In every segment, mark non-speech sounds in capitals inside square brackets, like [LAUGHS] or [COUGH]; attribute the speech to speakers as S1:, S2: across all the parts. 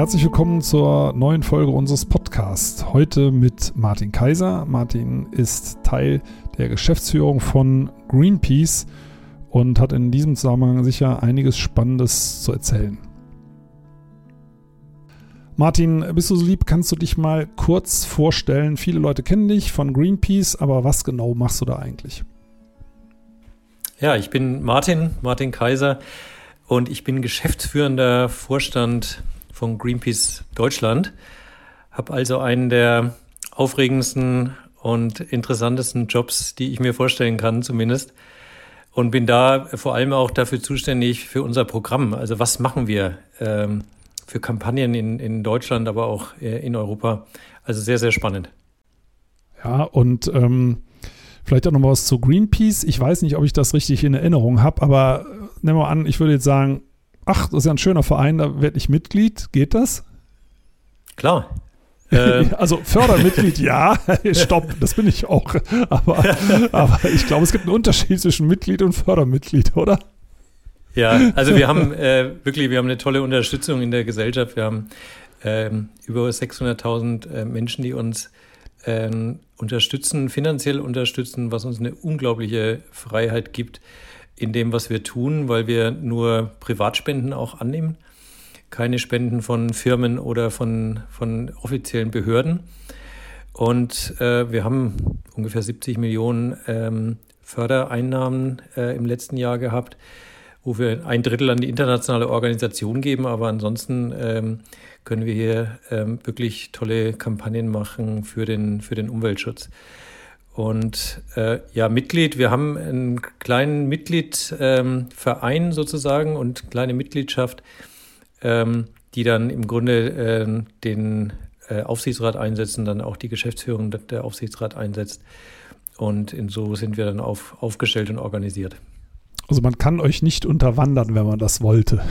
S1: Herzlich willkommen zur neuen Folge unseres Podcasts. Heute mit Martin Kaiser. Martin ist Teil der Geschäftsführung von Greenpeace und hat in diesem Zusammenhang sicher einiges Spannendes zu erzählen. Martin, bist du so lieb, kannst du dich mal kurz vorstellen? Viele Leute kennen dich von Greenpeace, aber was genau machst du da eigentlich?
S2: Ja, ich bin Martin, Martin Kaiser und ich bin geschäftsführender Vorstand von Greenpeace Deutschland. Habe also einen der aufregendsten und interessantesten Jobs, die ich mir vorstellen kann, zumindest. Und bin da vor allem auch dafür zuständig für unser Programm. Also was machen wir ähm, für Kampagnen in, in Deutschland, aber auch äh, in Europa. Also sehr, sehr spannend.
S1: Ja, und ähm, vielleicht auch noch mal was zu Greenpeace. Ich weiß nicht, ob ich das richtig in Erinnerung habe, aber äh, nehmen wir an, ich würde jetzt sagen, ach, das ist ja ein schöner Verein, da werde ich Mitglied. Geht das?
S2: Klar. [LAUGHS]
S1: Ähm. also Fördermitglied, ja, [LAUGHS] stopp, das bin ich auch. Aber, aber ich glaube, es gibt einen Unterschied zwischen Mitglied und Fördermitglied, oder?
S2: Ja, also wir haben äh, wirklich, wir haben eine tolle Unterstützung in der Gesellschaft. Wir haben ähm, über 600.000 äh, Menschen, die uns ähm, unterstützen, finanziell unterstützen, was uns eine unglaubliche Freiheit gibt, in dem, was wir tun, weil wir nur Privatspenden auch annehmen, keine Spenden von Firmen oder von, von offiziellen Behörden. Und äh, wir haben ungefähr 70 Millionen ähm, Fördereinnahmen äh, im letzten Jahr gehabt, wo wir ein Drittel an die internationale Organisation geben, aber ansonsten ähm, können wir hier ähm, wirklich tolle Kampagnen machen für den, für den Umweltschutz. Und äh, ja, Mitglied, wir haben einen kleinen Mitgliedverein ähm, sozusagen und kleine Mitgliedschaft, ähm, die dann im Grunde äh, den äh, Aufsichtsrat einsetzen, dann auch die Geschäftsführung der Aufsichtsrat einsetzt. Und in so sind wir dann auf, aufgestellt und organisiert.
S1: Also man kann euch nicht unterwandern, wenn man das wollte.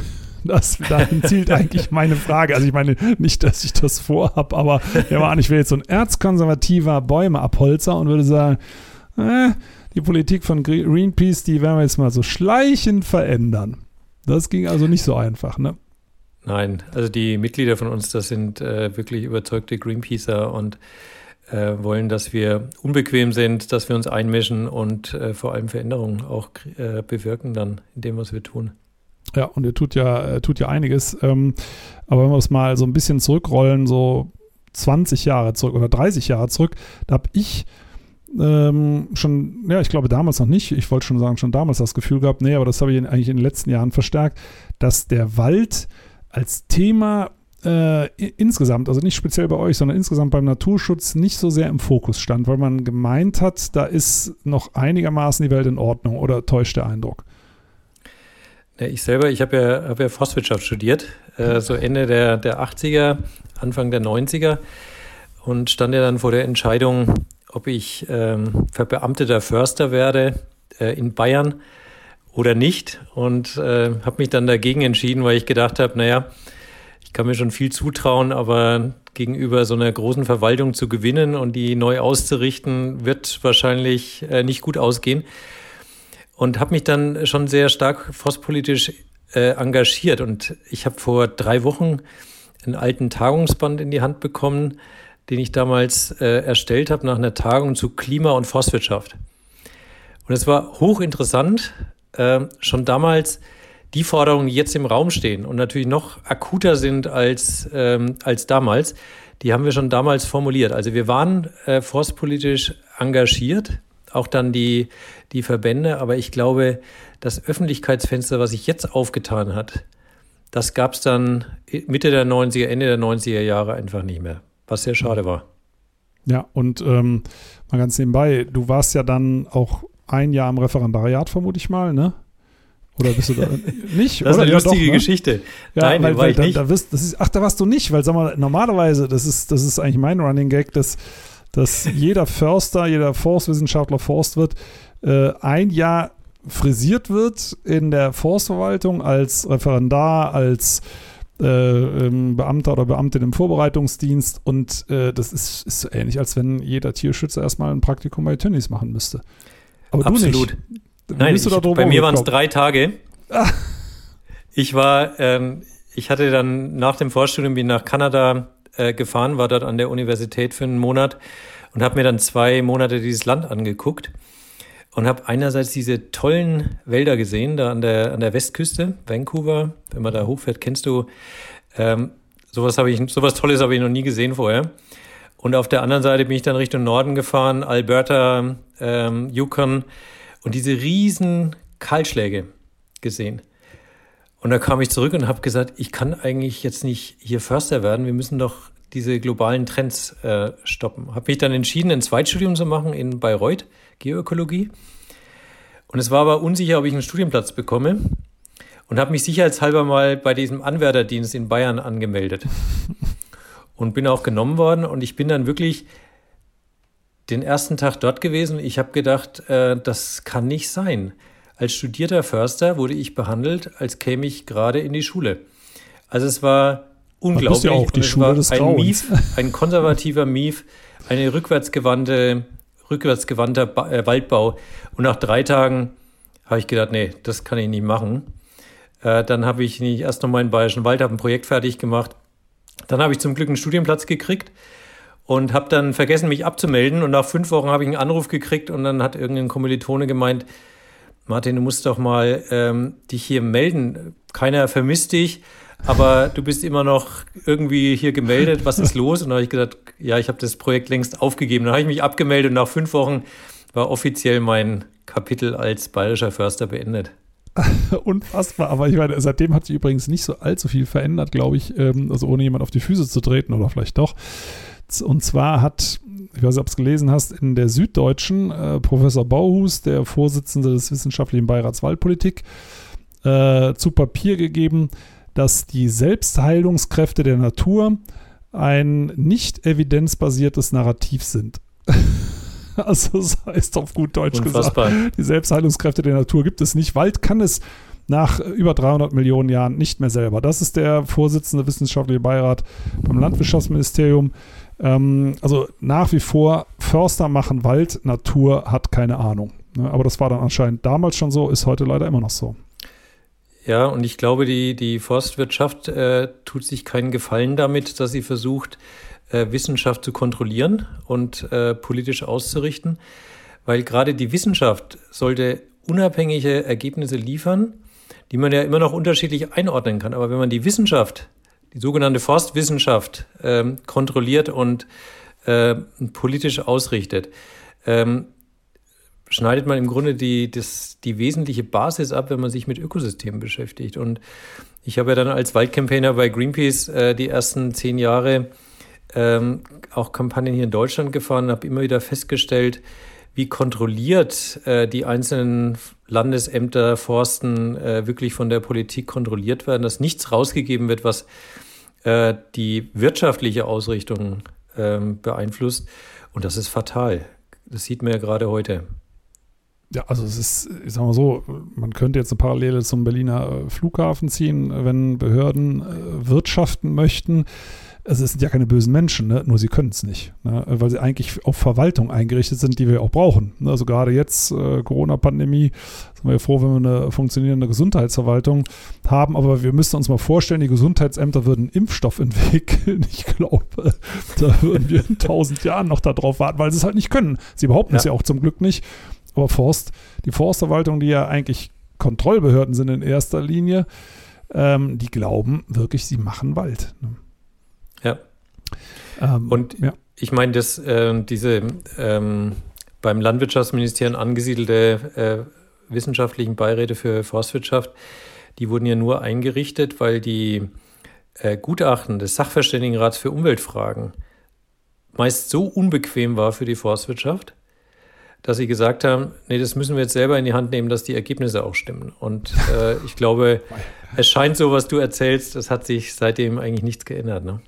S1: Das, dahin zielt [LAUGHS] eigentlich meine Frage. Also ich meine nicht, dass ich das vorhabe, aber ja, ich wäre jetzt so ein erzkonservativer Bäumeabholzer und würde sagen, äh, die Politik von Greenpeace, die werden wir jetzt mal so schleichend verändern. Das ging also nicht so einfach, ne?
S2: Nein, also die Mitglieder von uns, das sind äh, wirklich überzeugte Greenpeacer und äh, wollen, dass wir unbequem sind, dass wir uns einmischen und äh, vor allem Veränderungen auch äh, bewirken dann in dem, was wir tun.
S1: Ja, und er tut ja, er tut ja einiges. Ähm, aber wenn wir es mal so ein bisschen zurückrollen, so 20 Jahre zurück oder 30 Jahre zurück, da habe ich ähm, schon, ja, ich glaube damals noch nicht, ich wollte schon sagen, schon damals das Gefühl gehabt, nee, aber das habe ich eigentlich in den letzten Jahren verstärkt, dass der Wald als Thema äh, insgesamt, also nicht speziell bei euch, sondern insgesamt beim Naturschutz nicht so sehr im Fokus stand, weil man gemeint hat, da ist noch einigermaßen die Welt in Ordnung oder täuscht der Eindruck?
S2: Ich selber, ich habe ja, hab ja Forstwirtschaft studiert, äh, so Ende der, der 80er, Anfang der 90er und stand ja dann vor der Entscheidung, ob ich ähm, verbeamteter Förster werde äh, in Bayern oder nicht und äh, habe mich dann dagegen entschieden, weil ich gedacht habe, naja, ich kann mir schon viel zutrauen, aber gegenüber so einer großen Verwaltung zu gewinnen und die neu auszurichten, wird wahrscheinlich äh, nicht gut ausgehen und habe mich dann schon sehr stark forstpolitisch äh, engagiert. Und ich habe vor drei Wochen einen alten Tagungsband in die Hand bekommen, den ich damals äh, erstellt habe nach einer Tagung zu Klima- und Forstwirtschaft. Und es war hochinteressant, äh, schon damals die Forderungen, die jetzt im Raum stehen und natürlich noch akuter sind als, ähm, als damals, die haben wir schon damals formuliert. Also wir waren äh, forstpolitisch engagiert, auch dann die, die Verbände. Aber ich glaube, das Öffentlichkeitsfenster, was sich jetzt aufgetan hat, das gab es dann Mitte der 90er, Ende der 90er Jahre einfach nicht mehr, was sehr schade war.
S1: Ja, und ähm, mal ganz nebenbei, du warst ja dann auch ein Jahr im Referendariat, vermute ich mal, ne? Oder bist du da [LAUGHS] nicht?
S2: Das ist
S1: eine
S2: ja, lustige doch, ne? Geschichte.
S1: Ja, Nein, weil, war weil ich da, nicht. Da das ist, ach, da warst du nicht, weil sag mal, normalerweise, das ist, das ist eigentlich mein Running Gag, dass dass jeder Förster, jeder Forstwissenschaftler, Forstwirt äh, ein Jahr frisiert wird in der Forstverwaltung als Referendar, als äh, ähm, Beamter oder Beamtin im Vorbereitungsdienst und äh, das ist, ist, so ähnlich, als wenn jeder Tierschützer erstmal ein Praktikum bei Tönnies machen müsste.
S2: Aber Absolut. du nicht. Nein, ich, bei mir waren es drei Tage. Ah. Ich war, ähm, ich hatte dann nach dem Vorstudium bin nach Kanada äh, gefahren, war dort an der Universität für einen Monat und habe mir dann zwei Monate dieses Land angeguckt und habe einerseits diese tollen Wälder gesehen, da an der, an der Westküste, Vancouver, wenn man da hochfährt, kennst du, ähm, sowas habe ich, sowas Tolles habe ich noch nie gesehen vorher. Und auf der anderen Seite bin ich dann Richtung Norden gefahren, Alberta, ähm, Yukon und diese riesen Kahlschläge gesehen. Und da kam ich zurück und habe gesagt, ich kann eigentlich jetzt nicht hier Förster werden, wir müssen doch diese globalen Trends äh, stoppen. Habe mich dann entschieden, ein Zweitstudium zu machen in Bayreuth, Geoökologie. Und es war aber unsicher, ob ich einen Studienplatz bekomme. Und habe mich sicherheitshalber mal bei diesem Anwärterdienst in Bayern angemeldet. [LAUGHS] und bin auch genommen worden. Und ich bin dann wirklich den ersten Tag dort gewesen. Ich habe gedacht, äh, das kann nicht sein. Als studierter Förster wurde ich behandelt, als käme ich gerade in die Schule. Also es war unglaublich.
S1: Ja auch die Schule des
S2: ein Mief, ein konservativer Mief, eine rückwärtsgewandte, rückwärtsgewandter ba äh, Waldbau. Und nach drei Tagen habe ich gedacht, nee, das kann ich nicht machen. Äh, dann habe ich nicht erst noch mal in Bayerischen Wald, habe ein Projekt fertig gemacht. Dann habe ich zum Glück einen Studienplatz gekriegt und habe dann vergessen, mich abzumelden. Und nach fünf Wochen habe ich einen Anruf gekriegt und dann hat irgendein Kommilitone gemeint, Martin, du musst doch mal ähm, dich hier melden. Keiner vermisst dich, aber du bist immer noch irgendwie hier gemeldet. Was ist los? Und da habe ich gesagt, ja, ich habe das Projekt längst aufgegeben. Dann habe ich mich abgemeldet und nach fünf Wochen war offiziell mein Kapitel als bayerischer Förster beendet. [LAUGHS]
S1: Unfassbar, aber ich meine, seitdem hat sich übrigens nicht so allzu viel verändert, glaube ich, ähm, also ohne jemand auf die Füße zu treten oder vielleicht doch. Und zwar hat ich weiß nicht, ob du es gelesen hast, in der Süddeutschen, äh, Professor Bauhus, der Vorsitzende des Wissenschaftlichen Beirats Waldpolitik, äh, zu Papier gegeben, dass die Selbstheilungskräfte der Natur ein nicht evidenzbasiertes Narrativ sind. [LAUGHS] also das heißt auf gut Deutsch Unfassbar. gesagt, die Selbstheilungskräfte der Natur gibt es nicht. Wald kann es nach über 300 Millionen Jahren nicht mehr selber. Das ist der Vorsitzende wissenschaftliche Beirat beim Landwirtschaftsministerium. Ähm, also nach wie vor, Förster machen Wald, Natur hat keine Ahnung. Ne? Aber das war dann anscheinend damals schon so, ist heute leider immer noch so.
S2: Ja, und ich glaube, die, die Forstwirtschaft äh, tut sich keinen Gefallen damit, dass sie versucht, äh, Wissenschaft zu kontrollieren und äh, politisch auszurichten, weil gerade die Wissenschaft sollte unabhängige Ergebnisse liefern, die man ja immer noch unterschiedlich einordnen kann. Aber wenn man die Wissenschaft die sogenannte Forstwissenschaft ähm, kontrolliert und äh, politisch ausrichtet, ähm, schneidet man im Grunde die, das, die wesentliche Basis ab, wenn man sich mit Ökosystemen beschäftigt. Und ich habe ja dann als Waldcampaigner bei Greenpeace äh, die ersten zehn Jahre ähm, auch Kampagnen hier in Deutschland gefahren, habe immer wieder festgestellt, wie kontrolliert äh, die einzelnen Landesämter, Forsten äh, wirklich von der Politik kontrolliert werden, dass nichts rausgegeben wird, was äh, die wirtschaftliche Ausrichtung ähm, beeinflusst. Und das ist fatal. Das sieht man ja gerade heute.
S1: Ja, also es ist, ich sag mal so, man könnte jetzt eine Parallele zum Berliner äh, Flughafen ziehen, wenn Behörden äh, wirtschaften möchten also es sind ja keine bösen Menschen, ne? nur sie können es nicht, ne? weil sie eigentlich auf Verwaltung eingerichtet sind, die wir auch brauchen. Ne? Also gerade jetzt, äh, Corona-Pandemie, sind wir ja froh, wenn wir eine funktionierende Gesundheitsverwaltung haben, aber wir müssen uns mal vorstellen, die Gesundheitsämter würden Impfstoff entwickeln. [LAUGHS] Ich glaube, da würden wir in tausend Jahren noch darauf warten, weil sie es halt nicht können. Sie behaupten ja. es ja auch zum Glück nicht. Aber Forst, die Forstverwaltung, die ja eigentlich Kontrollbehörden sind in erster Linie, ähm, die glauben wirklich, sie machen Wald. Ne?
S2: Ähm, und ja. ich meine, dass äh, diese ähm, beim Landwirtschaftsministerium angesiedelte äh, wissenschaftlichen Beiräte für Forstwirtschaft, die wurden ja nur eingerichtet, weil die äh, Gutachten des Sachverständigenrats für Umweltfragen meist so unbequem war für die Forstwirtschaft, dass sie gesagt haben, nee, das müssen wir jetzt selber in die Hand nehmen, dass die Ergebnisse auch stimmen. Und äh, ich glaube, [LAUGHS] es scheint so, was du erzählst, das hat sich seitdem eigentlich nichts geändert. Ne?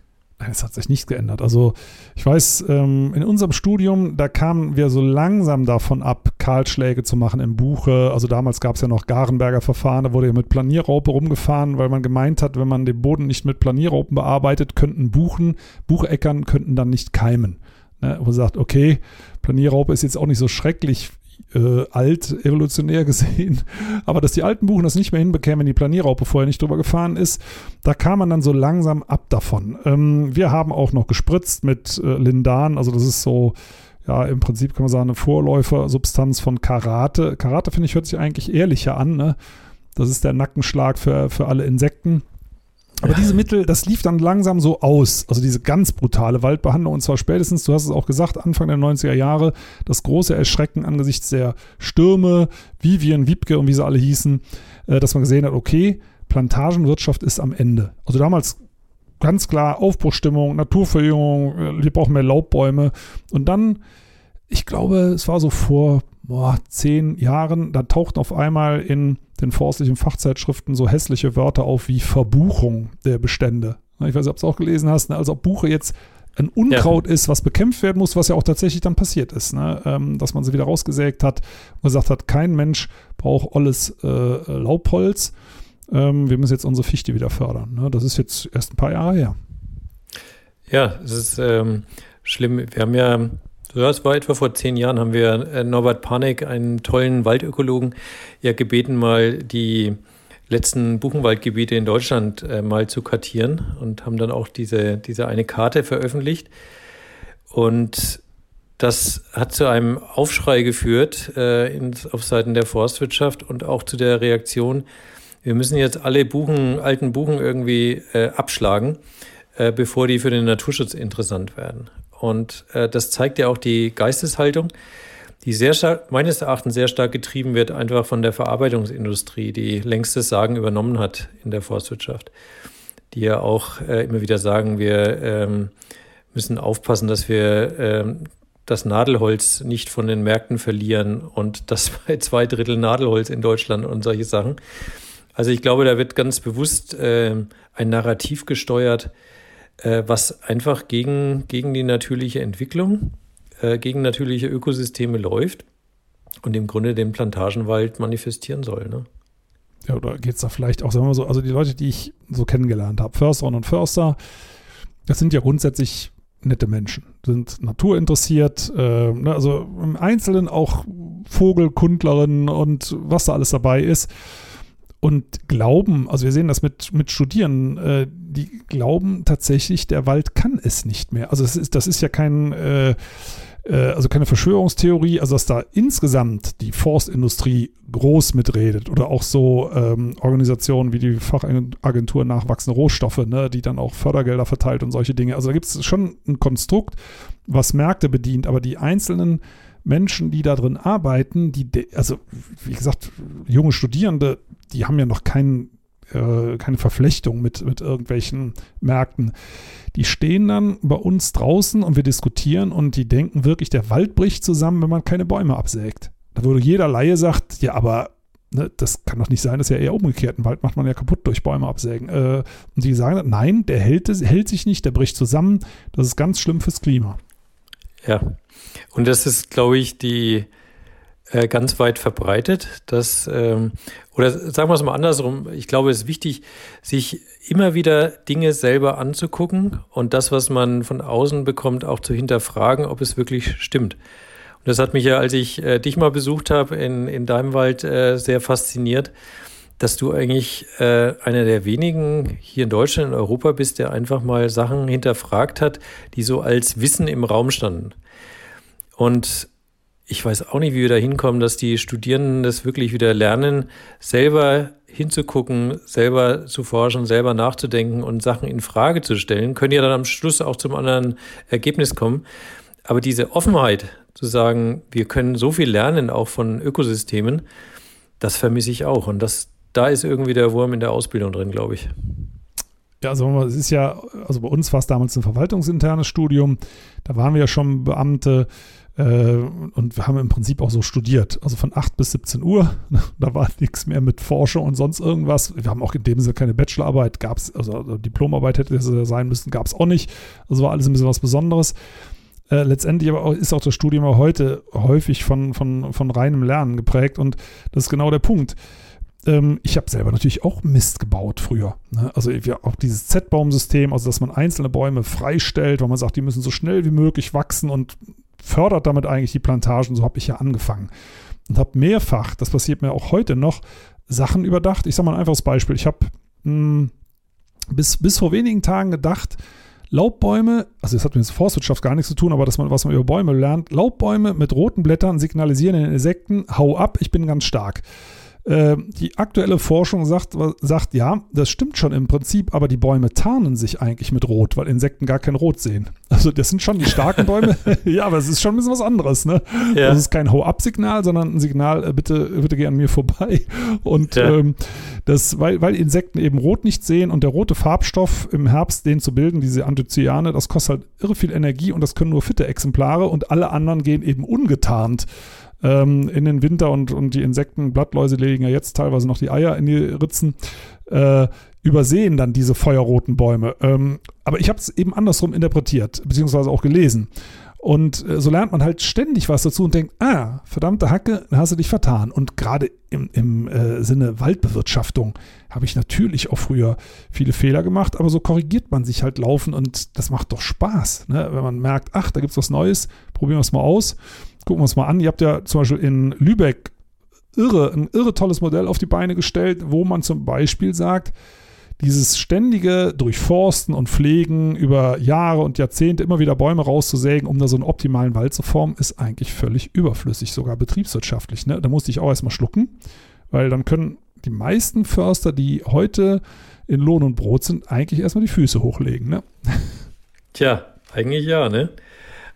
S1: Es hat sich nichts geändert. Also ich weiß, ähm, in unserem Studium, da kamen wir so langsam davon ab, Kahlschläge zu machen im Buche. Also damals gab es ja noch Garenberger Verfahren, da wurde ja mit Planierraupe rumgefahren, weil man gemeint hat, wenn man den Boden nicht mit Planierraupen bearbeitet, könnten Buchen, Bucheckern könnten dann nicht keimen. Ne? Wo man sagt, okay, Planierraupe ist jetzt auch nicht so schrecklich äh, alt evolutionär gesehen, [LAUGHS] aber dass die alten Buchen das nicht mehr hinbekämen, wenn die Planierraupe vorher nicht drüber gefahren ist, da kam man dann so langsam ab davon. Ähm, wir haben auch noch gespritzt mit äh, Lindan, also das ist so, ja, im Prinzip kann man sagen, eine Vorläufersubstanz von Karate. Karate, finde ich, hört sich eigentlich ehrlicher an, ne? Das ist der Nackenschlag für, für alle Insekten. Aber diese Mittel, das lief dann langsam so aus. Also diese ganz brutale Waldbehandlung. Und zwar spätestens, du hast es auch gesagt, Anfang der 90er Jahre, das große Erschrecken angesichts der Stürme, Vivian, Wiebke und wie sie alle hießen, äh, dass man gesehen hat, okay, Plantagenwirtschaft ist am Ende. Also damals ganz klar Aufbruchstimmung, Naturverjüngung, äh, wir brauchen mehr Laubbäume. Und dann, ich glaube, es war so vor boah, zehn Jahren, da tauchten auf einmal in den forstlichen Fachzeitschriften so hässliche Wörter auf wie Verbuchung der Bestände. Ich weiß nicht, ob du es auch gelesen hast, ne? also ob Buche jetzt ein Unkraut ja. ist, was bekämpft werden muss, was ja auch tatsächlich dann passiert ist, ne? ähm, dass man sie wieder rausgesägt hat und gesagt hat, kein Mensch braucht olles äh, Laubholz. Ähm, wir müssen jetzt unsere Fichte wieder fördern. Ne? Das ist jetzt erst ein paar Jahre her.
S2: Ja, es ist ähm, schlimm. Wir haben ja ja, es war etwa vor zehn Jahren, haben wir äh, Norbert Panek, einen tollen Waldökologen, ja gebeten, mal die letzten Buchenwaldgebiete in Deutschland äh, mal zu kartieren und haben dann auch diese, diese eine Karte veröffentlicht. Und das hat zu einem Aufschrei geführt äh, in, auf Seiten der Forstwirtschaft und auch zu der Reaktion, wir müssen jetzt alle Buchen, alten Buchen irgendwie äh, abschlagen, äh, bevor die für den Naturschutz interessant werden. Und äh, das zeigt ja auch die Geisteshaltung, die sehr stark, meines Erachtens sehr stark getrieben wird, einfach von der Verarbeitungsindustrie, die längst das Sagen übernommen hat in der Forstwirtschaft. Die ja auch äh, immer wieder sagen, wir ähm, müssen aufpassen, dass wir ähm, das Nadelholz nicht von den Märkten verlieren und [LAUGHS] das bei zwei Drittel Nadelholz in Deutschland und solche Sachen. Also ich glaube, da wird ganz bewusst äh, ein Narrativ gesteuert, äh, was einfach gegen, gegen die natürliche Entwicklung, äh, gegen natürliche Ökosysteme läuft und im Grunde den Plantagenwald manifestieren soll. Ne?
S1: Ja, oder geht es da vielleicht auch, sagen wir mal so, also die Leute, die ich so kennengelernt habe, Försterinnen und Förster, das sind ja grundsätzlich nette Menschen, sind naturinteressiert, äh, ne, also im Einzelnen auch Vogelkundlerinnen und was da alles dabei ist und glauben, also wir sehen das mit, mit Studierenden, äh, die glauben tatsächlich, der Wald kann es nicht mehr. Also das ist, das ist ja kein, äh, äh, also keine Verschwörungstheorie, also dass da insgesamt die Forstindustrie groß mitredet oder auch so ähm, Organisationen wie die Fachagentur Nachwachsende Rohstoffe, ne, die dann auch Fördergelder verteilt und solche Dinge. Also da gibt es schon ein Konstrukt, was Märkte bedient, aber die einzelnen Menschen, die da drin arbeiten, die, also wie gesagt, junge Studierende, die haben ja noch kein, äh, keine Verflechtung mit, mit irgendwelchen Märkten. Die stehen dann bei uns draußen und wir diskutieren und die denken wirklich, der Wald bricht zusammen, wenn man keine Bäume absägt. Da würde jeder Laie sagt, ja, aber ne, das kann doch nicht sein, das ist ja eher umgekehrt. Ein Wald macht man ja kaputt durch Bäume absägen. Äh, und die sagen, nein, der hält, hält sich nicht, der bricht zusammen. Das ist ganz schlimm fürs Klima.
S2: Ja, und das ist, glaube ich, die, äh, ganz weit verbreitet. Dass, ähm, oder sagen wir es mal andersrum, ich glaube, es ist wichtig, sich immer wieder Dinge selber anzugucken und das, was man von außen bekommt, auch zu hinterfragen, ob es wirklich stimmt. Und das hat mich ja, als ich äh, dich mal besucht habe in, in deinem Wald, äh, sehr fasziniert, dass du eigentlich äh, einer der wenigen hier in Deutschland, in Europa bist, der einfach mal Sachen hinterfragt hat, die so als Wissen im Raum standen. Und ich weiß auch nicht, wie wir da hinkommen, dass die Studierenden das wirklich wieder lernen, selber hinzugucken, selber zu forschen, selber nachzudenken und Sachen in Frage zu stellen, können ja dann am Schluss auch zum anderen Ergebnis kommen. Aber diese Offenheit zu sagen, wir können so viel lernen, auch von Ökosystemen, das vermisse ich auch. Und das, da ist irgendwie der Wurm in der Ausbildung drin, glaube ich.
S1: Ja, also es ist ja, also bei uns war es damals ein verwaltungsinternes Studium, da waren wir ja schon Beamte, äh, und wir haben im Prinzip auch so studiert. Also von 8 bis 17 Uhr. [LAUGHS] Da war nichts mehr mit Forschung und sonst irgendwas. Wir haben auch in dem Sinne keine Bachelorarbeit, gab es, also Diplomarbeit hätte es sein müssen, gab es auch nicht. Also war alles ein bisschen was Besonderes. Äh, letztendlich aber auch, ist auch das Studium heute häufig von, von, von reinem Lernen geprägt und das ist genau der Punkt ähm, ich habe selber natürlich auch Mist gebaut früher. Ne? Also auch dieses Z-Baum-System, also dass man einzelne Bäume freistellt, weil man sagt, die müssen so schnell wie möglich wachsen und fördert damit eigentlich die Plantagen. So habe ich ja angefangen. und habe mehrfach, das passiert mir auch heute noch, Sachen überdacht. Ich sage mal ein einfaches Beispiel. Ich habe hm, bis, bis vor wenigen Tagen gedacht, Laubbäume, also das hat mit Forstwirtschaft gar nichts zu tun, aber dass man, was man über Bäume lernt, Laubbäume mit roten Blättern signalisieren den Insekten, hau ab, ich bin ganz stark. Äh, die aktuelle Forschung sagt, sagt, ja, das stimmt schon im Prinzip, aber die Bäume tarnen sich eigentlich mit Rot, weil Insekten gar kein Rot sehen. Also das sind schon die starken Bäume, [LAUGHS] [LAUGHS] ja, aber es ist schon ein bisschen was anderes. Ne? Ja. Das ist kein Hau-Ab-Signal, sondern ein Signal, äh, bitte, bitte geh an mir vorbei. Und ja. ähm, das, weil, weil Insekten eben Rot nicht sehen und der rote Farbstoff im Herbst, den zu bilden, diese Anthocyane, das kostet halt irre viel Energie und das können nur fitte Exemplare und alle anderen gehen eben ungetarnt ähm, in den Winter und, und die Insekten, Blattläuse legen ja jetzt teilweise noch die Eier in die Ritzen, äh, übersehen dann diese feuerroten Bäume. Ähm, aber ich habe es eben andersrum interpretiert, beziehungsweise auch gelesen. Und äh, so lernt man halt ständig was dazu und denkt, ah, verdammte Hacke, hast du dich vertan. Und gerade im, im äh, Sinne Waldbewirtschaftung habe ich natürlich auch früher viele Fehler gemacht, aber so korrigiert man sich halt laufen und das macht doch Spaß, ne? wenn man merkt, ach, da gibt es was Neues, probieren wir es mal aus gucken wir uns mal an. Ihr habt ja zum Beispiel in Lübeck irre, ein irre tolles Modell auf die Beine gestellt, wo man zum Beispiel sagt, dieses ständige Durchforsten und Pflegen über Jahre und Jahrzehnte immer wieder Bäume rauszusägen, um da so einen optimalen Wald zu formen, ist eigentlich völlig überflüssig, sogar betriebswirtschaftlich. Ne? Da musste ich auch erstmal schlucken, weil dann können die meisten Förster, die heute in Lohn und Brot sind, eigentlich erstmal die Füße hochlegen. Ne?
S2: Tja, eigentlich ja, ne?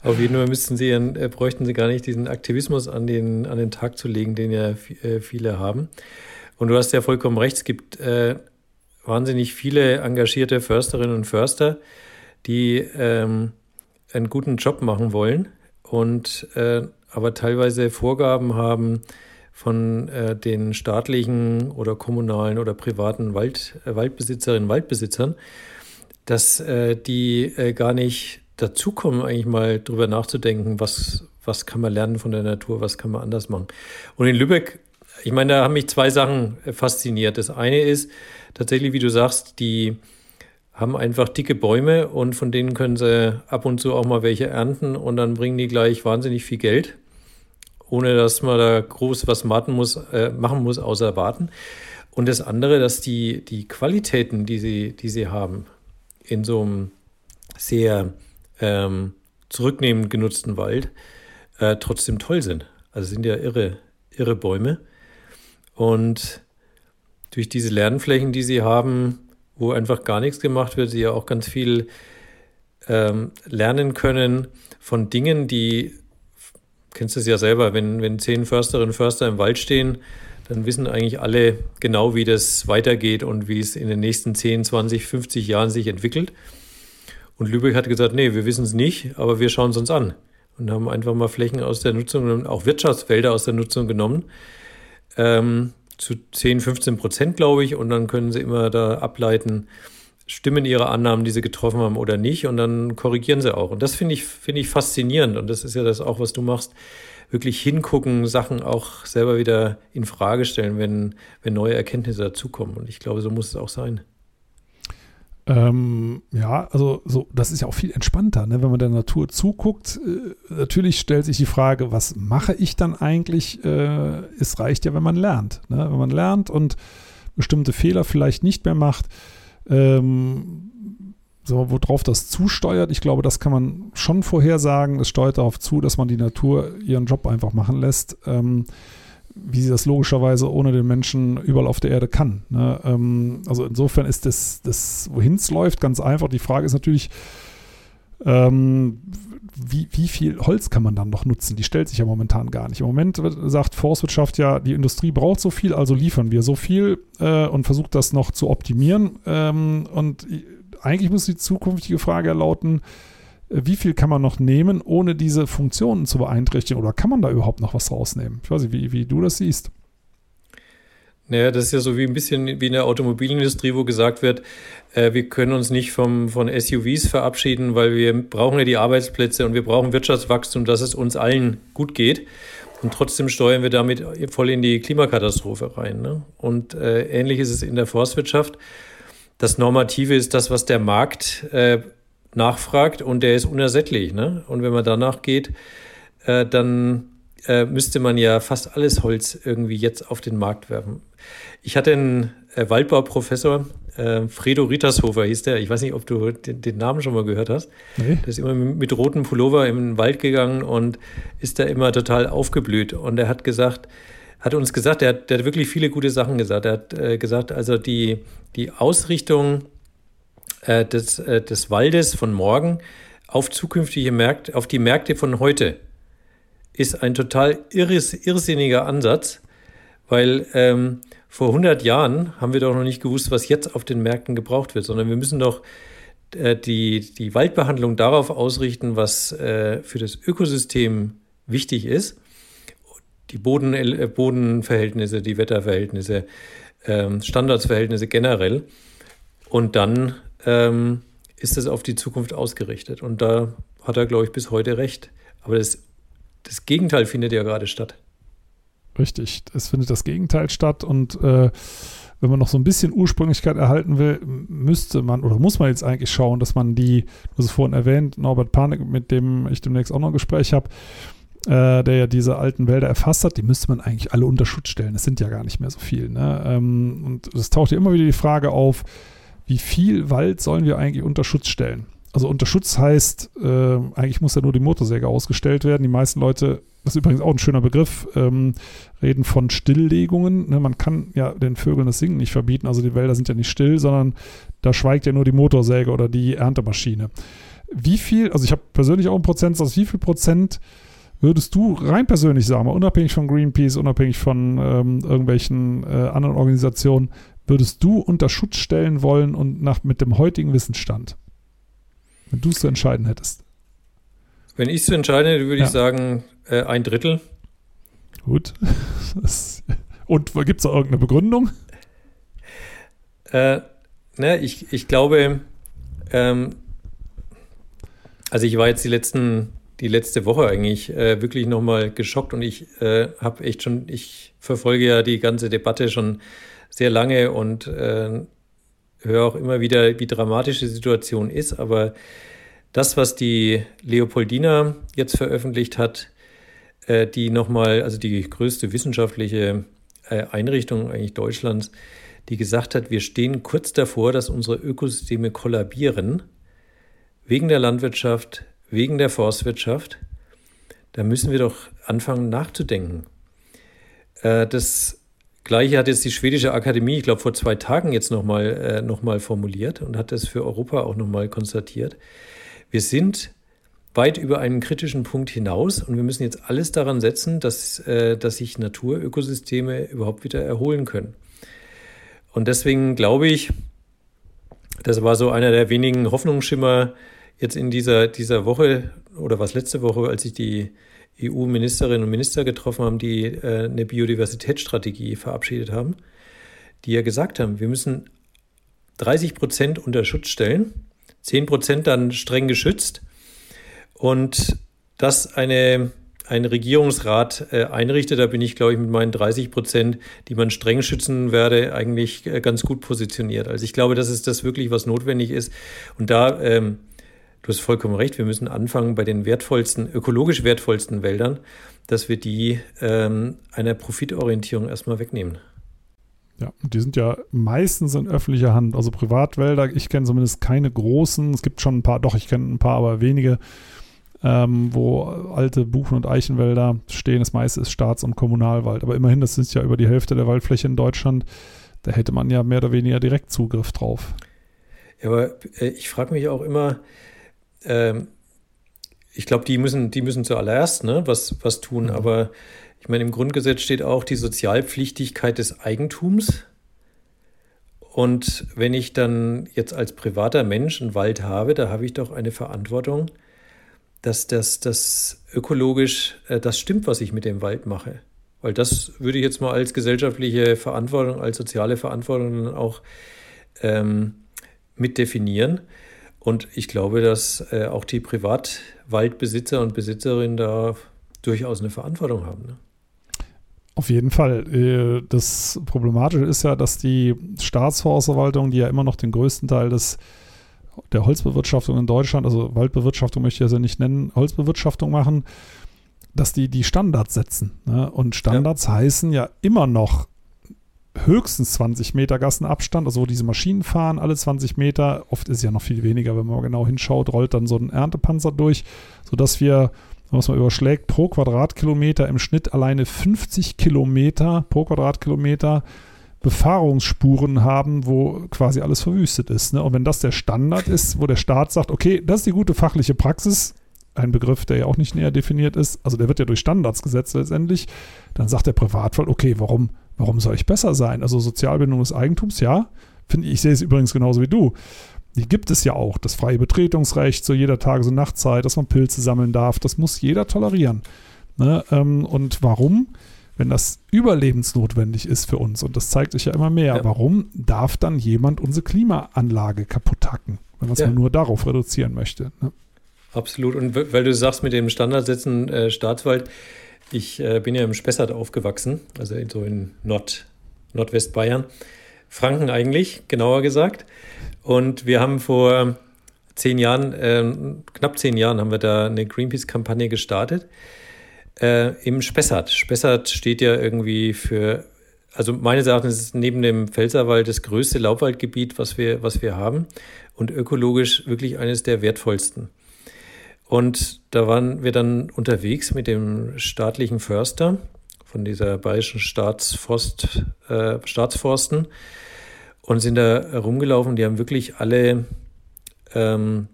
S2: Auf jeden Fall müssten sie, äh, bräuchten sie gar nicht diesen Aktivismus an den, an den Tag zu legen, den ja äh, viele haben. Und du hast ja vollkommen recht, es gibt äh, wahnsinnig viele engagierte Försterinnen und Förster, die ähm, einen guten Job machen wollen und äh, aber teilweise Vorgaben haben von äh, den staatlichen oder kommunalen oder privaten Wald, äh, Waldbesitzerinnen und Waldbesitzern, dass äh, die äh, gar nicht dazukommen, eigentlich mal drüber nachzudenken, was, was kann man lernen von der Natur, was kann man anders machen. Und in Lübeck, ich meine, da haben mich zwei Sachen fasziniert. Das eine ist tatsächlich, wie du sagst, die haben einfach dicke Bäume und von denen können sie ab und zu auch mal welche ernten und dann bringen die gleich wahnsinnig viel Geld, ohne dass man da groß was machen muss, äh, machen muss außer warten. Und das andere, dass die, die Qualitäten, die sie, die sie haben, in so einem sehr ähm, zurücknehmend genutzten Wald äh, trotzdem toll sind. Also sind ja irre, irre Bäume. Und durch diese Lernflächen, die sie haben, wo einfach gar nichts gemacht wird, sie ja auch ganz viel ähm, lernen können von Dingen, die, kennst du es ja selber, wenn, wenn zehn Försterinnen und Förster im Wald stehen, dann wissen eigentlich alle genau, wie das weitergeht und wie es in den nächsten 10, 20, 50 Jahren sich entwickelt. Und Lübeck hat gesagt, nee, wir wissen es nicht, aber wir schauen es uns an. Und haben einfach mal Flächen aus der Nutzung, auch Wirtschaftsfelder aus der Nutzung genommen. Ähm, zu 10, 15 Prozent, glaube ich. Und dann können sie immer da ableiten, stimmen ihre Annahmen, die sie getroffen haben oder nicht. Und dann korrigieren sie auch. Und das finde ich, finde ich faszinierend. Und das ist ja das auch, was du machst. Wirklich hingucken, Sachen auch selber wieder in Frage stellen, wenn, wenn neue Erkenntnisse dazukommen. Und ich glaube, so muss es auch sein.
S1: Ähm, ja, also so, das ist ja auch viel entspannter, ne? wenn man der Natur zuguckt. Äh, natürlich stellt sich die Frage, was mache ich dann eigentlich? Äh, es reicht ja, wenn man lernt. Ne? Wenn man lernt und bestimmte Fehler vielleicht nicht mehr macht, ähm, so, worauf das zusteuert, ich glaube, das kann man schon vorhersagen. Es steuert darauf zu, dass man die Natur ihren Job einfach machen lässt. Ähm, wie sie das logischerweise ohne den Menschen überall auf der Erde kann. Ne? Ähm, also insofern ist das, das wohin es läuft, ganz einfach. Die Frage ist natürlich, ähm, wie, wie viel Holz kann man dann noch nutzen? Die stellt sich ja momentan gar nicht. Im Moment sagt Forstwirtschaft ja, die Industrie braucht so viel, also liefern wir so viel äh, und versucht das noch zu optimieren. Ähm, und eigentlich muss die zukünftige Frage lauten, wie viel kann man noch nehmen, ohne diese Funktionen zu beeinträchtigen? Oder kann man da überhaupt noch was rausnehmen? Ich weiß nicht, wie, wie du das siehst.
S2: Naja, das ist ja so wie ein bisschen wie in der Automobilindustrie, wo gesagt wird, äh, wir können uns nicht vom, von SUVs verabschieden, weil wir brauchen ja die Arbeitsplätze und wir brauchen Wirtschaftswachstum, dass es uns allen gut geht. Und trotzdem steuern wir damit voll in die Klimakatastrophe rein. Ne? Und äh, ähnlich ist es in der Forstwirtschaft. Das Normative ist das, was der Markt äh, nachfragt und der ist unersättlich. Ne? Und wenn man danach geht, äh, dann äh, müsste man ja fast alles Holz irgendwie jetzt auf den Markt werfen. Ich hatte einen äh, Waldbauprofessor, äh, Fredo Rittershofer hieß der. Ich weiß nicht, ob du den, den Namen schon mal gehört hast. Nee. Der ist immer mit, mit rotem Pullover im Wald gegangen und ist da immer total aufgeblüht. Und er hat gesagt, hat uns gesagt, er hat, der hat wirklich viele gute Sachen gesagt. Er hat äh, gesagt, also die, die Ausrichtung äh, des, äh, des Waldes von morgen auf zukünftige Märkte, auf die Märkte von heute ist ein total irres, irrsinniger Ansatz, weil ähm, vor 100 Jahren haben wir doch noch nicht gewusst, was jetzt auf den Märkten gebraucht wird, sondern wir müssen doch äh, die, die Waldbehandlung darauf ausrichten, was äh, für das Ökosystem wichtig ist. Die Boden, äh, Bodenverhältnisse, die Wetterverhältnisse, ähm, Standardsverhältnisse generell. Und dann ähm, ist es auf die Zukunft ausgerichtet. Und da hat er, glaube ich, bis heute recht. Aber das, das Gegenteil findet ja gerade statt.
S1: Richtig, es findet das Gegenteil statt und äh, wenn man noch so ein bisschen Ursprünglichkeit erhalten will, müsste man oder muss man jetzt eigentlich schauen, dass man die, du hast es vorhin erwähnt, Norbert Panik, mit dem ich demnächst auch noch ein Gespräch habe, äh, der ja diese alten Wälder erfasst hat, die müsste man eigentlich alle unter Schutz stellen. Es sind ja gar nicht mehr so viel. Ne? Ähm, und es taucht ja immer wieder die Frage auf, wie viel Wald sollen wir eigentlich unter Schutz stellen? Also unter Schutz heißt, äh, eigentlich muss ja nur die Motorsäge ausgestellt werden. Die meisten Leute, das ist übrigens auch ein schöner Begriff, ähm, reden von Stilllegungen. Ne, man kann ja den Vögeln das Singen nicht verbieten. Also die Wälder sind ja nicht still, sondern da schweigt ja nur die Motorsäge oder die Erntemaschine. Wie viel, also ich habe persönlich auch einen Prozentsatz, wie viel Prozent würdest du rein persönlich sagen, unabhängig von Greenpeace, unabhängig von ähm, irgendwelchen äh, anderen Organisationen, würdest du unter Schutz stellen wollen und nach, mit dem heutigen Wissensstand? Wenn du es zu entscheiden hättest.
S2: Wenn ich es zu entscheiden hätte, würde ja. ich sagen, äh, ein Drittel.
S1: Gut. Das, [LAUGHS] und gibt es da irgendeine Begründung?
S2: Äh, ne, ich, ich glaube, ähm, also ich war jetzt die letzten, die letzte Woche eigentlich äh, wirklich nochmal geschockt und ich äh, habe echt schon, ich verfolge ja die ganze Debatte schon sehr lange und äh, höre auch immer wieder, wie dramatisch die Situation ist. Aber das, was die Leopoldina jetzt veröffentlicht hat, äh, die nochmal, also die größte wissenschaftliche äh, Einrichtung eigentlich Deutschlands, die gesagt hat, wir stehen kurz davor, dass unsere Ökosysteme kollabieren, wegen der Landwirtschaft, wegen der Forstwirtschaft. Da müssen wir doch anfangen nachzudenken. Äh, das Gleiche hat jetzt die schwedische Akademie, ich glaube, vor zwei Tagen jetzt nochmal äh, noch formuliert und hat das für Europa auch nochmal konstatiert. Wir sind weit über einen kritischen Punkt hinaus und wir müssen jetzt alles daran setzen, dass, äh, dass sich Naturökosysteme überhaupt wieder erholen können. Und deswegen glaube ich, das war so einer der wenigen Hoffnungsschimmer jetzt in dieser, dieser Woche oder was letzte Woche, als ich die EU-Ministerinnen und Minister getroffen haben, die äh, eine Biodiversitätsstrategie verabschiedet haben, die ja gesagt haben, wir müssen 30 Prozent unter Schutz stellen, 10 Prozent dann streng geschützt und das eine, ein Regierungsrat äh, einrichtet, da bin ich, glaube ich, mit meinen 30 Prozent, die man streng schützen werde, eigentlich äh, ganz gut positioniert. Also ich glaube, das ist das wirklich, was notwendig ist. Und da ähm, du hast vollkommen recht, wir müssen anfangen bei den wertvollsten, ökologisch wertvollsten Wäldern, dass wir die ähm, einer Profitorientierung erstmal wegnehmen.
S1: Ja, die sind ja meistens in öffentlicher Hand. Also Privatwälder, ich kenne zumindest keine großen. Es gibt schon ein paar, doch, ich kenne ein paar, aber wenige, ähm, wo alte Buchen- und Eichenwälder stehen. Das meiste ist Staats- und Kommunalwald. Aber immerhin, das ist ja über die Hälfte der Waldfläche in Deutschland. Da hätte man ja mehr oder weniger direkt Zugriff drauf.
S2: Ja, aber äh, ich frage mich auch immer, ähm, ich glaube, die müssen, die müssen zuallererst ne, was, was tun. Mhm. Aber ich meine, im Grundgesetz steht auch die Sozialpflichtigkeit des Eigentums. Und wenn ich dann jetzt als privater Mensch einen Wald habe, da habe ich doch eine Verantwortung, dass das, das ökologisch äh, das stimmt, was ich mit dem Wald mache. Weil das würde ich jetzt mal als gesellschaftliche Verantwortung, als soziale Verantwortung dann auch ähm, mit definieren. Und ich glaube, dass äh, auch die Privatwaldbesitzer und Besitzerinnen da durchaus eine Verantwortung haben. Ne?
S1: Auf jeden Fall. Äh, das Problematische ist ja, dass die Staatsforstverwaltung, die ja immer noch den größten Teil des, der Holzbewirtschaftung in Deutschland, also Waldbewirtschaftung möchte ich also nicht nennen, Holzbewirtschaftung machen, dass die die Standards setzen. Ne? Und Standards ja. heißen ja immer noch höchstens 20 Meter Gassenabstand, also wo diese Maschinen fahren, alle 20 Meter. Oft ist es ja noch viel weniger, wenn man genau hinschaut, rollt dann so ein Erntepanzer durch, sodass wir, was man überschlägt, pro Quadratkilometer im Schnitt alleine 50 Kilometer pro Quadratkilometer Befahrungsspuren haben, wo quasi alles verwüstet ist. Ne? Und wenn das der Standard ist, wo der Staat sagt, okay, das ist die gute fachliche Praxis, ein Begriff, der ja auch nicht näher definiert ist, also der wird ja durch Standards gesetzt letztendlich, dann sagt der Privatfall, okay, warum Warum soll ich besser sein? Also Sozialbindung des Eigentums, ja. Finde ich, ich sehe es übrigens genauso wie du. Die gibt es ja auch. Das freie Betretungsrecht zu jeder Tages- und Nachtzeit, dass man Pilze sammeln darf, das muss jeder tolerieren. Ne? Ähm, und warum? Wenn das überlebensnotwendig ist für uns, und das zeigt sich ja immer mehr, ja. warum darf dann jemand unsere Klimaanlage kaputt hacken, wenn man es ja. nur darauf reduzieren möchte? Ne?
S2: Absolut. Und weil du sagst mit dem Standardsätzen äh, Staatswald, ich äh, bin ja im Spessart aufgewachsen, also so in Nord, Nordwestbayern. Franken eigentlich, genauer gesagt. Und wir haben vor zehn Jahren, äh, knapp zehn Jahren, haben wir da eine Greenpeace-Kampagne gestartet äh, im Spessart. Spessart steht ja irgendwie für, also meines Erachtens ist neben dem Pfälzerwald das größte Laubwaldgebiet, was wir, was wir haben und ökologisch wirklich eines der wertvollsten. Und da waren wir dann unterwegs mit dem staatlichen Förster von dieser bayerischen Staatsforst, äh, Staatsforsten und sind da rumgelaufen. Die haben wirklich alle ähm,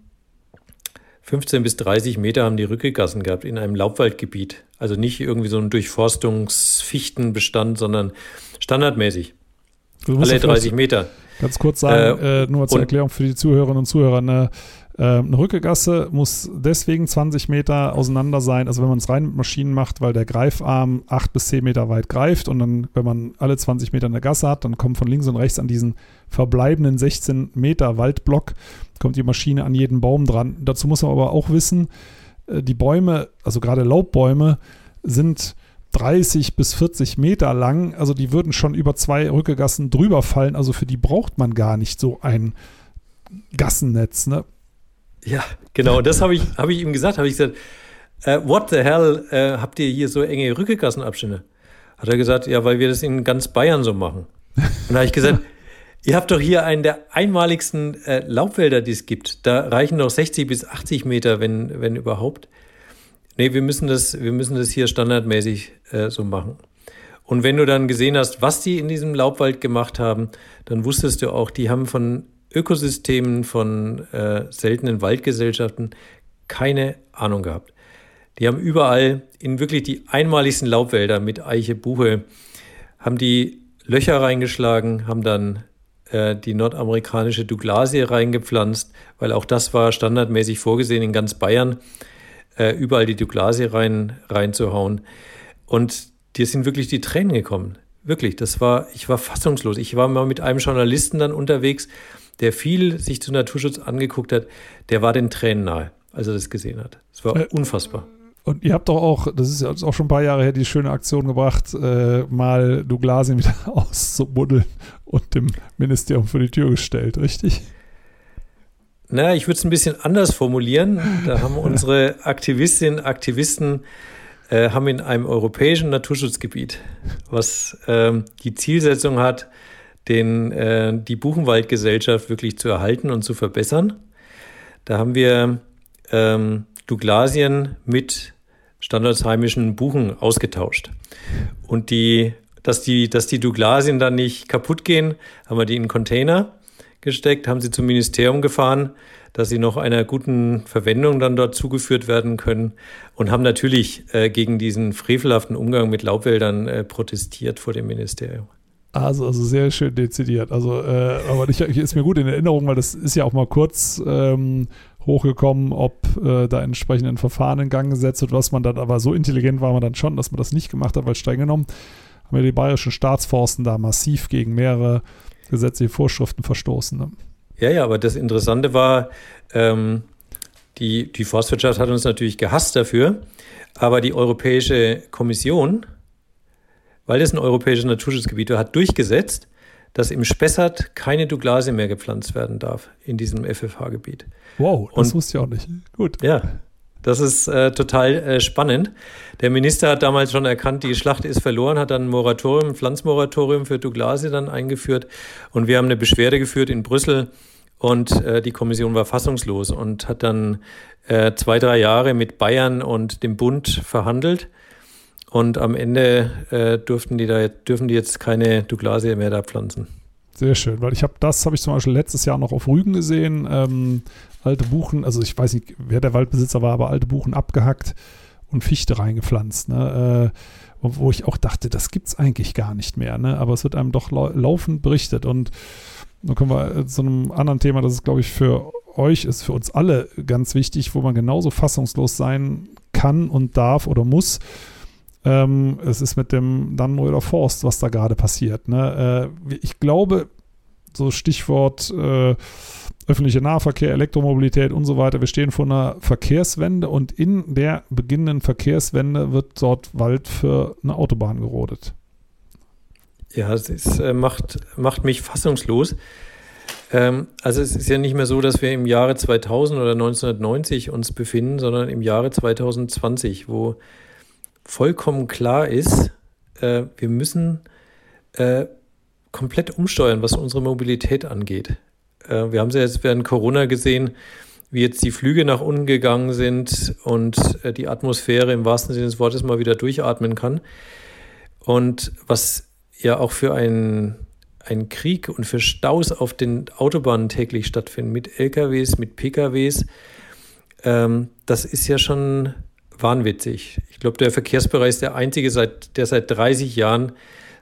S2: 15 bis 30 Meter haben die Rückegassen gehabt in einem Laubwaldgebiet. Also nicht irgendwie so ein Durchforstungsfichtenbestand, sondern standardmäßig. Alle 30 Meter.
S1: Ganz kurz sagen, äh, äh, nur zur Erklärung für die Zuhörerinnen und Zuhörer, eine eine Rückegasse muss deswegen 20 Meter auseinander sein, also wenn man es rein mit Maschinen macht, weil der Greifarm 8 bis 10 Meter weit greift und dann, wenn man alle 20 Meter eine Gasse hat, dann kommt von links und rechts an diesen verbleibenden 16 Meter Waldblock, kommt die Maschine an jeden Baum dran. Dazu muss man aber auch wissen, äh, die Bäume, also gerade Laubbäume, sind 30 bis 40 Meter lang, also die würden schon über zwei Rückegassen drüber fallen, also für die braucht man gar nicht so ein Gassennetz. Ne?
S2: Ja, genau. Und das habe ich, hab ich ihm gesagt. Habe ich gesagt, uh, what the hell uh, habt ihr hier so enge Rückegassenabstände? Hat er gesagt, ja, weil wir das in ganz Bayern so machen. Und da habe ich gesagt, [LAUGHS] ihr habt doch hier einen der einmaligsten äh, Laubwälder, die es gibt. Da reichen doch 60 bis 80 Meter, wenn, wenn überhaupt. Nee, wir müssen das, wir müssen das hier standardmäßig äh, so machen. Und wenn du dann gesehen hast, was die in diesem Laubwald gemacht haben, dann wusstest du auch, die haben von Ökosystemen von äh, seltenen Waldgesellschaften keine Ahnung gehabt. Die haben überall in wirklich die einmaligsten Laubwälder mit Eiche, Buche, haben die Löcher reingeschlagen, haben dann äh, die nordamerikanische Douglasie reingepflanzt, weil auch das war standardmäßig vorgesehen in ganz Bayern, äh, überall die Douglasie rein, reinzuhauen. Und dir sind wirklich die Tränen gekommen. Wirklich, das war, ich war fassungslos. Ich war mal mit einem Journalisten dann unterwegs, der viel sich zu Naturschutz angeguckt hat, der war den Tränen nahe, als er das gesehen hat. Es war unfassbar.
S1: Und ihr habt doch auch, das ist ja auch schon ein paar Jahre her, die schöne Aktion gebracht, äh, mal Douglasien wieder [LAUGHS] auszubuddeln und dem Ministerium vor die Tür gestellt, richtig?
S2: Na, ich würde es ein bisschen anders formulieren. Da haben [LAUGHS] unsere Aktivistinnen, Aktivisten äh, haben in einem europäischen Naturschutzgebiet, was ähm, die Zielsetzung hat, den, äh, die Buchenwaldgesellschaft wirklich zu erhalten und zu verbessern. Da haben wir ähm, Douglasien mit standardsheimischen Buchen ausgetauscht. Und die, dass die, dass die Douglasien dann nicht kaputt gehen, haben wir die in Container gesteckt, haben sie zum Ministerium gefahren, dass sie noch einer guten Verwendung dann dort zugeführt werden können und haben natürlich äh, gegen diesen frevelhaften Umgang mit Laubwäldern äh, protestiert vor dem Ministerium.
S1: Also, also sehr schön dezidiert. Also, äh, aber ich, ist mir gut in Erinnerung, weil das ist ja auch mal kurz ähm, hochgekommen, ob äh, da entsprechend ein Verfahren in Gang gesetzt wird, was man dann, aber so intelligent war man dann schon, dass man das nicht gemacht hat, weil streng genommen haben wir die bayerischen Staatsforsten da massiv gegen mehrere gesetzliche Vorschriften verstoßen. Ne?
S2: Ja, ja, aber das Interessante war, ähm, die, die Forstwirtschaft hat uns natürlich gehasst dafür, aber die Europäische Kommission weil das ein europäisches Naturschutzgebiet hat durchgesetzt, dass im Spessart keine Douglasie mehr gepflanzt werden darf in diesem FFH-Gebiet.
S1: Wow, das Und, wusste ich auch nicht. Gut.
S2: Ja. Das ist äh, total äh, spannend. Der Minister hat damals schon erkannt, die Schlacht ist verloren, hat dann ein Moratorium, ein Pflanzmoratorium für Douglasie dann eingeführt. Und wir haben eine Beschwerde geführt in Brüssel und äh, die Kommission war fassungslos und hat dann äh, zwei, drei Jahre mit Bayern und dem Bund verhandelt. Und am Ende äh, durften die da, dürfen die jetzt keine Douglasie mehr da pflanzen.
S1: Sehr schön, weil ich habe das habe ich zum Beispiel letztes Jahr noch auf Rügen gesehen. Ähm, alte Buchen, also ich weiß nicht, wer der Waldbesitzer war, aber alte Buchen abgehackt und Fichte reingepflanzt. Ne? Äh, wo ich auch dachte, das gibt es eigentlich gar nicht mehr. Ne? Aber es wird einem doch lau laufend berichtet. Und dann kommen wir zu einem anderen Thema, das ist, glaube ich, für euch ist, für uns alle ganz wichtig, wo man genauso fassungslos sein kann und darf oder muss. Ähm, es ist mit dem Dannenröder Forst, was da gerade passiert. Ne? Äh, ich glaube, so Stichwort äh, öffentlicher Nahverkehr, Elektromobilität und so weiter. Wir stehen vor einer Verkehrswende und in der beginnenden Verkehrswende wird dort Wald für eine Autobahn gerodet.
S2: Ja, es äh, macht, macht mich fassungslos. Ähm, also es ist ja nicht mehr so, dass wir im Jahre 2000 oder 1990 uns befinden, sondern im Jahre 2020, wo vollkommen klar ist, äh, wir müssen äh, komplett umsteuern, was unsere Mobilität angeht. Äh, wir haben es ja jetzt während Corona gesehen, wie jetzt die Flüge nach unten gegangen sind und äh, die Atmosphäre im wahrsten Sinne des Wortes mal wieder durchatmen kann. Und was ja auch für einen, einen Krieg und für Staus auf den Autobahnen täglich stattfinden, mit LKWs, mit PKWs, ähm, das ist ja schon wahnwitzig. Ich glaube, der Verkehrsbereich ist der einzige, seit, der seit 30 Jahren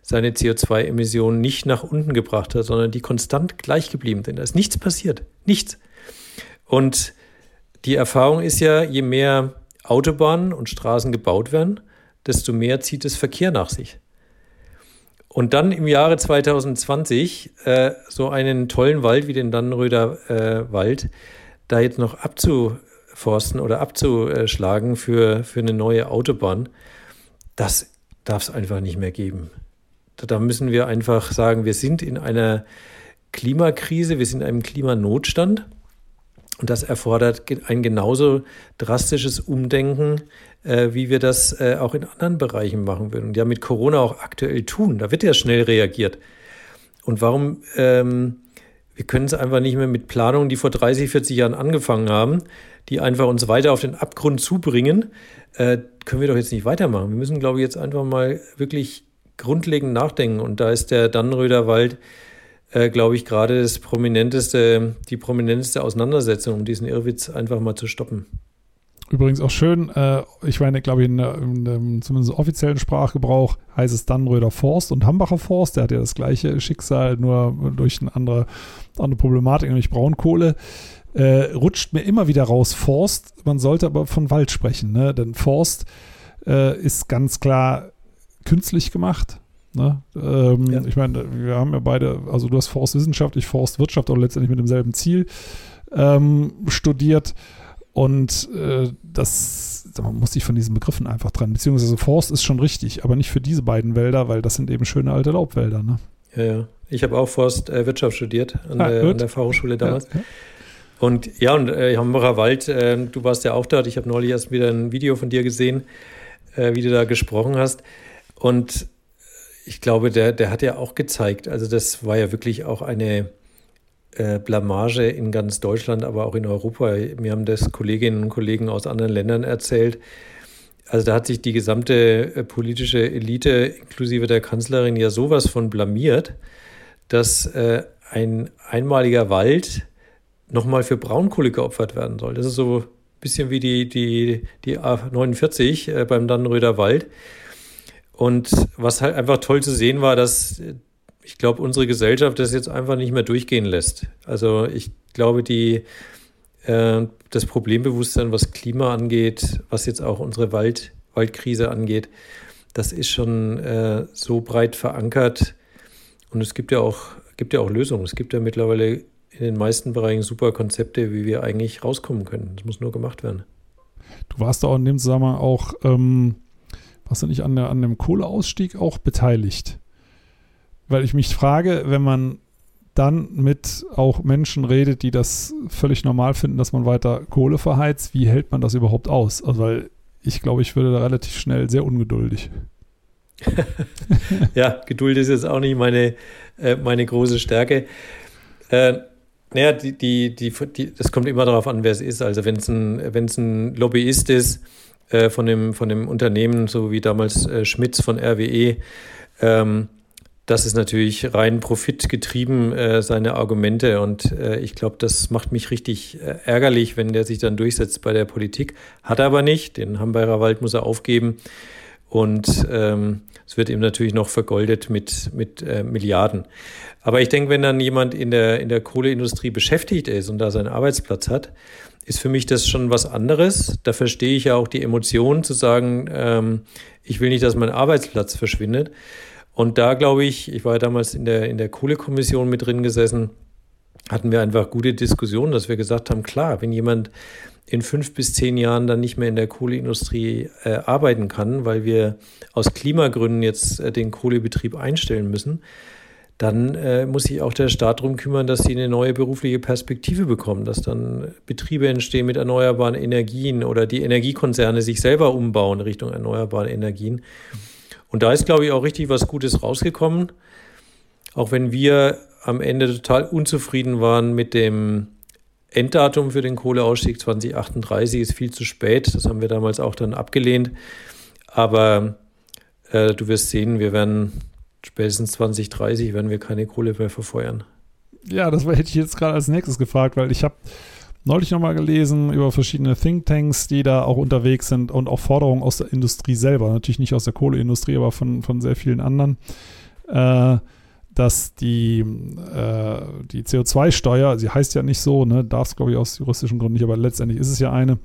S2: seine CO2-Emissionen nicht nach unten gebracht hat, sondern die konstant gleich geblieben sind. Da ist nichts passiert. Nichts. Und die Erfahrung ist ja, je mehr Autobahnen und Straßen gebaut werden, desto mehr zieht es Verkehr nach sich. Und dann im Jahre 2020 äh, so einen tollen Wald wie den Dannenröder äh, Wald da jetzt noch abzuforsten oder abzuschlagen für, für eine neue Autobahn, das darf es einfach nicht mehr geben. Da müssen wir einfach sagen, wir sind in einer Klimakrise, wir sind in einem Klimanotstand. Und das erfordert ein genauso drastisches Umdenken, äh, wie wir das äh, auch in anderen Bereichen machen würden. Und ja, mit Corona auch aktuell tun. Da wird ja schnell reagiert. Und warum? Ähm, wir können es einfach nicht mehr mit Planungen, die vor 30, 40 Jahren angefangen haben, die einfach uns weiter auf den Abgrund zubringen, äh, können wir doch jetzt nicht weitermachen. Wir müssen, glaube ich, jetzt einfach mal wirklich grundlegend nachdenken. Und da ist der Dannenröder Wald, äh, glaube ich, gerade das prominenteste, die prominenteste Auseinandersetzung, um diesen Irrwitz einfach mal zu stoppen.
S1: Übrigens auch schön, äh, ich meine, glaube ich, in, in, in zumindest offiziellen Sprachgebrauch heißt es Dannenröder Forst und Hambacher Forst. Der hat ja das gleiche Schicksal, nur durch eine andere, andere Problematik, nämlich Braunkohle. Äh, rutscht mir immer wieder raus Forst. Man sollte aber von Wald sprechen, ne? denn Forst äh, ist ganz klar künstlich gemacht. Ne? Ähm, ja. Ich meine, wir haben ja beide, also du hast Forstwissenschaft, ich Forstwirtschaft, auch letztendlich mit demselben Ziel ähm, studiert. Und äh, das, man muss sich von diesen Begriffen einfach trennen. Beziehungsweise Forst ist schon richtig, aber nicht für diese beiden Wälder, weil das sind eben schöne alte Laubwälder. Ne?
S2: Ja, ja. Ich habe auch Forstwirtschaft äh, studiert an, ah, der, an, der, Fachhochschule damals. Ja, ja. Und ja, und äh, Hambacher Wald, äh, du warst ja auch dort. Ich habe neulich erst wieder ein Video von dir gesehen, äh, wie du da gesprochen hast. Und ich glaube, der, der hat ja auch gezeigt, also das war ja wirklich auch eine äh, Blamage in ganz Deutschland, aber auch in Europa. Mir haben das Kolleginnen und Kollegen aus anderen Ländern erzählt. Also da hat sich die gesamte äh, politische Elite inklusive der Kanzlerin ja sowas von blamiert, dass äh, ein einmaliger Wald nochmal für Braunkohle geopfert werden soll. Das ist so ein bisschen wie die, die, die A49 äh, beim Dannenröder Wald. Und was halt einfach toll zu sehen war, dass ich glaube, unsere Gesellschaft das jetzt einfach nicht mehr durchgehen lässt. Also ich glaube, die, äh, das Problembewusstsein, was Klima angeht, was jetzt auch unsere Wald, Waldkrise angeht, das ist schon äh, so breit verankert. Und es gibt ja auch, gibt ja auch Lösungen. Es gibt ja mittlerweile in den meisten Bereichen super Konzepte, wie wir eigentlich rauskommen können. Das muss nur gemacht werden.
S1: Du warst da auch in dem Zusammenhang auch ähm, warst du nicht an, der, an dem Kohleausstieg auch beteiligt? Weil ich mich frage, wenn man dann mit auch Menschen redet, die das völlig normal finden, dass man weiter Kohle verheizt, wie hält man das überhaupt aus? Also, weil ich glaube, ich würde da relativ schnell sehr ungeduldig. [LAUGHS]
S2: ja, Geduld ist jetzt auch nicht meine, äh, meine große Stärke. Äh, naja, die, die, die, die, das kommt immer darauf an, wer es ist. Also wenn es ein, ein Lobbyist ist äh, von, dem, von dem Unternehmen, so wie damals äh, Schmitz von RWE, ähm, das ist natürlich rein profitgetrieben, äh, seine Argumente. Und äh, ich glaube, das macht mich richtig äh, ärgerlich, wenn der sich dann durchsetzt bei der Politik. Hat er aber nicht. Den Hambacher Wald muss er aufgeben. Und ähm, es wird ihm natürlich noch vergoldet mit, mit äh, Milliarden. Aber ich denke, wenn dann jemand in der, in der Kohleindustrie beschäftigt ist und da seinen Arbeitsplatz hat, ist für mich das schon was anderes. Da verstehe ich ja auch die Emotion zu sagen, ähm, ich will nicht, dass mein Arbeitsplatz verschwindet. Und da glaube ich, ich war ja damals in der, in der Kohlekommission mit drin gesessen, hatten wir einfach gute Diskussionen, dass wir gesagt haben, klar, wenn jemand in fünf bis zehn Jahren dann nicht mehr in der Kohleindustrie äh, arbeiten kann, weil wir aus Klimagründen jetzt äh, den Kohlebetrieb einstellen müssen, dann äh, muss sich auch der Staat darum kümmern, dass sie eine neue berufliche Perspektive bekommen, dass dann Betriebe entstehen mit erneuerbaren Energien oder die Energiekonzerne sich selber umbauen Richtung erneuerbare Energien. Und da ist, glaube ich, auch richtig was Gutes rausgekommen. Auch wenn wir am Ende total unzufrieden waren mit dem Enddatum für den Kohleausstieg 2038 ist viel zu spät. Das haben wir damals auch dann abgelehnt. Aber äh, du wirst sehen, wir werden spätestens 2030 werden wir keine Kohle mehr verfeuern.
S1: Ja, das hätte ich jetzt gerade als nächstes gefragt, weil ich habe neulich nochmal gelesen über verschiedene Thinktanks, die da auch unterwegs sind und auch Forderungen aus der Industrie selber, natürlich nicht aus der Kohleindustrie, aber von, von sehr vielen anderen, äh, dass die, äh, die CO2-Steuer, sie heißt ja nicht so, ne, darf es glaube ich aus juristischen Gründen nicht, aber letztendlich ist es ja eine,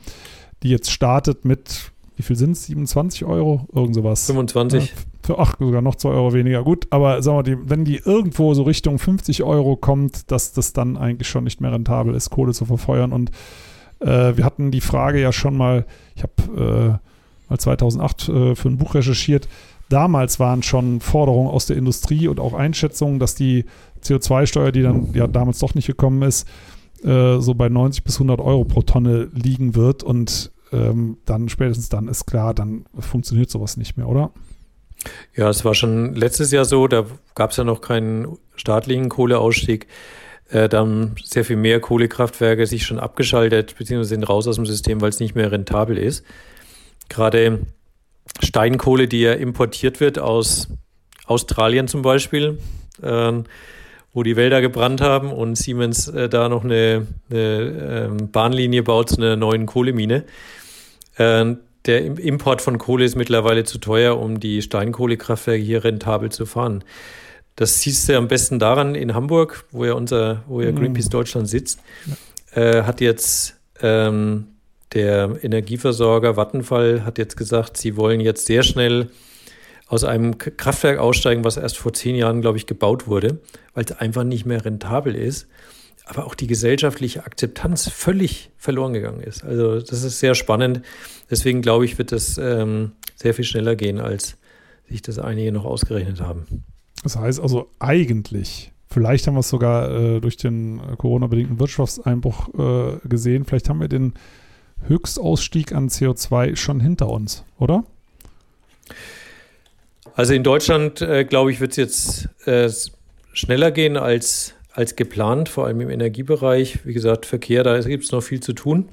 S1: die jetzt startet mit, wie viel sind es, 27 Euro, irgend sowas.
S2: 25.
S1: Ja, für, ach, sogar noch 2 Euro weniger. Gut, aber sagen wir, die, wenn die irgendwo so Richtung 50 Euro kommt, dass das dann eigentlich schon nicht mehr rentabel ist, Kohle zu verfeuern. Und äh, wir hatten die Frage ja schon mal, ich habe äh, mal 2008 äh, für ein Buch recherchiert, damals waren schon Forderungen aus der Industrie und auch Einschätzungen, dass die CO2-Steuer, die dann ja damals doch nicht gekommen ist, äh, so bei 90 bis 100 Euro pro Tonne liegen wird. Und ähm, dann spätestens dann ist klar, dann funktioniert sowas nicht mehr, oder?
S2: Ja, es war schon letztes Jahr so, da gab es ja noch keinen staatlichen Kohleausstieg. Äh, da haben sehr viel mehr Kohlekraftwerke sich schon abgeschaltet, beziehungsweise sind raus aus dem System, weil es nicht mehr rentabel ist. Gerade Steinkohle, die ja importiert wird aus Australien zum Beispiel, äh, wo die Wälder gebrannt haben und Siemens äh, da noch eine, eine ähm, Bahnlinie baut zu einer neuen Kohlemine. Äh, der Import von Kohle ist mittlerweile zu teuer, um die Steinkohlekraftwerke hier rentabel zu fahren. Das siehst du am besten daran in Hamburg, wo ja unser, wo ja mhm. Greenpeace Deutschland sitzt, äh, hat jetzt ähm, der Energieversorger Vattenfall hat jetzt gesagt, sie wollen jetzt sehr schnell aus einem Kraftwerk aussteigen, was erst vor zehn Jahren, glaube ich, gebaut wurde, weil es einfach nicht mehr rentabel ist aber auch die gesellschaftliche Akzeptanz völlig verloren gegangen ist. Also das ist sehr spannend. Deswegen glaube ich, wird das ähm, sehr viel schneller gehen, als sich das einige noch ausgerechnet haben.
S1: Das heißt also eigentlich, vielleicht haben wir es sogar äh, durch den Corona-bedingten Wirtschaftseinbruch äh, gesehen, vielleicht haben wir den Höchstausstieg an CO2 schon hinter uns, oder?
S2: Also in Deutschland, äh, glaube ich, wird es jetzt äh, schneller gehen als als geplant, vor allem im Energiebereich. Wie gesagt, Verkehr, da gibt es noch viel zu tun.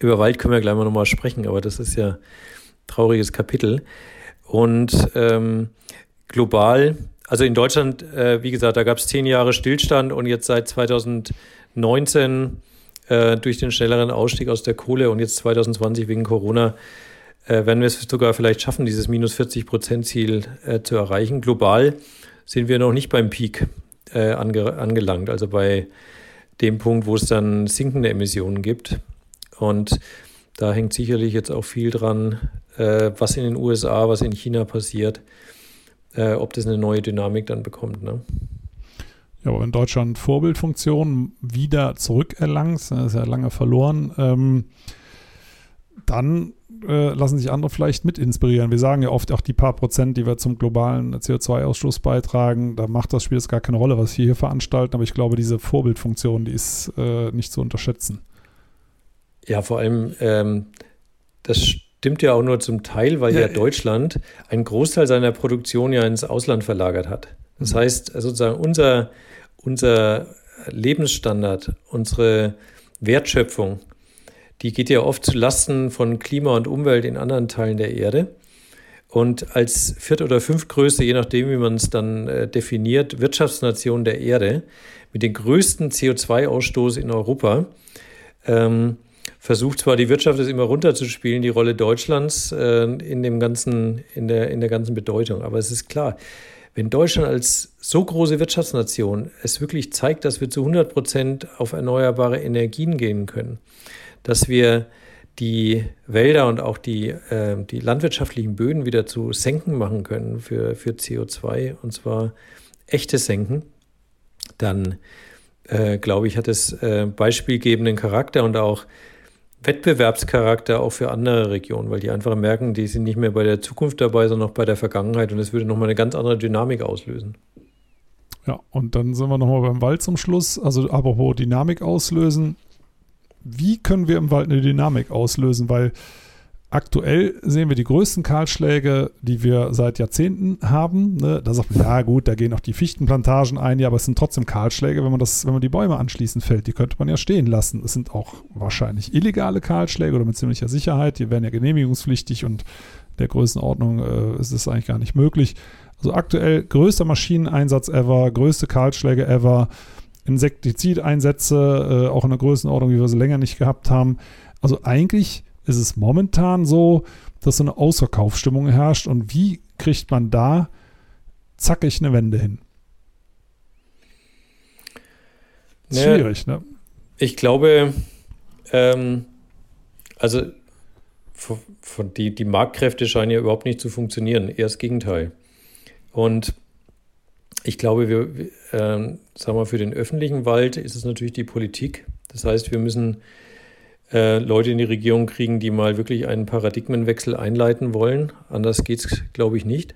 S2: Über Wald können wir gleich mal nochmal sprechen, aber das ist ja ein trauriges Kapitel. Und ähm, global, also in Deutschland, äh, wie gesagt, da gab es zehn Jahre Stillstand und jetzt seit 2019 äh, durch den schnelleren Ausstieg aus der Kohle und jetzt 2020 wegen Corona äh, werden wir es sogar vielleicht schaffen, dieses minus 40 Prozent Ziel äh, zu erreichen. Global sind wir noch nicht beim Peak äh, ange angelangt, also bei dem Punkt, wo es dann sinkende Emissionen gibt. Und da hängt sicherlich jetzt auch viel dran, äh, was in den USA, was in China passiert, äh, ob das eine neue Dynamik dann bekommt. Ne?
S1: Ja, aber wenn Deutschland Vorbildfunktion wieder zurückerlangt, das ist ja lange verloren, ähm, dann äh, lassen sich andere vielleicht mit inspirieren. Wir sagen ja oft auch die paar Prozent, die wir zum globalen CO2-Ausstoß beitragen, da macht das Spiel jetzt gar keine Rolle, was wir hier veranstalten, aber ich glaube, diese Vorbildfunktion, die ist äh, nicht zu unterschätzen.
S2: Ja, vor allem, ähm, das stimmt ja auch nur zum Teil, weil ja, ja Deutschland einen Großteil seiner Produktion ja ins Ausland verlagert hat. Das mhm. heißt, sozusagen unser, unser Lebensstandard, unsere Wertschöpfung, die geht ja oft zu Lasten von Klima und Umwelt in anderen Teilen der Erde. Und als viert- oder fünftgrößte, je nachdem, wie man es dann äh, definiert, Wirtschaftsnation der Erde mit dem größten CO2-Ausstoß in Europa, ähm, versucht zwar die Wirtschaft es immer runterzuspielen, die Rolle Deutschlands äh, in dem ganzen, in der, in der ganzen Bedeutung. Aber es ist klar, wenn Deutschland als so große Wirtschaftsnation es wirklich zeigt, dass wir zu 100 Prozent auf erneuerbare Energien gehen können, dass wir die Wälder und auch die, äh, die landwirtschaftlichen Böden wieder zu Senken machen können für, für CO2, und zwar echte Senken, dann äh, glaube ich, hat es äh, beispielgebenden Charakter und auch Wettbewerbscharakter auch für andere Regionen, weil die einfach merken, die sind nicht mehr bei der Zukunft dabei, sondern auch bei der Vergangenheit und es würde nochmal eine ganz andere Dynamik auslösen.
S1: Ja, und dann sind wir nochmal beim Wald zum Schluss. Also apropos Dynamik auslösen wie können wir im Wald eine Dynamik auslösen? Weil aktuell sehen wir die größten Kahlschläge, die wir seit Jahrzehnten haben. Ne? Da sagt man, ja gut, da gehen auch die Fichtenplantagen ein, ja, aber es sind trotzdem Kahlschläge, wenn man das, wenn man die Bäume anschließend fällt, die könnte man ja stehen lassen. Es sind auch wahrscheinlich illegale Kahlschläge oder mit ziemlicher Sicherheit, die werden ja genehmigungspflichtig und der Größenordnung äh, ist es eigentlich gar nicht möglich. Also aktuell größter Maschineneinsatz ever, größte Kahlschläge ever. Insektizideinsätze, äh, auch in der Größenordnung, wie wir sie länger nicht gehabt haben. Also eigentlich ist es momentan so, dass so eine Ausverkaufsstimmung herrscht. Und wie kriegt man da zackig eine Wende hin?
S2: Schwierig, ne? Ich glaube, ähm, also von die, die Marktkräfte scheinen ja überhaupt nicht zu funktionieren, eher das Gegenteil. Und ich glaube, wir, äh, sagen wir, für den öffentlichen Wald ist es natürlich die Politik. Das heißt, wir müssen äh, Leute in die Regierung kriegen, die mal wirklich einen Paradigmenwechsel einleiten wollen. Anders geht es, glaube ich, nicht.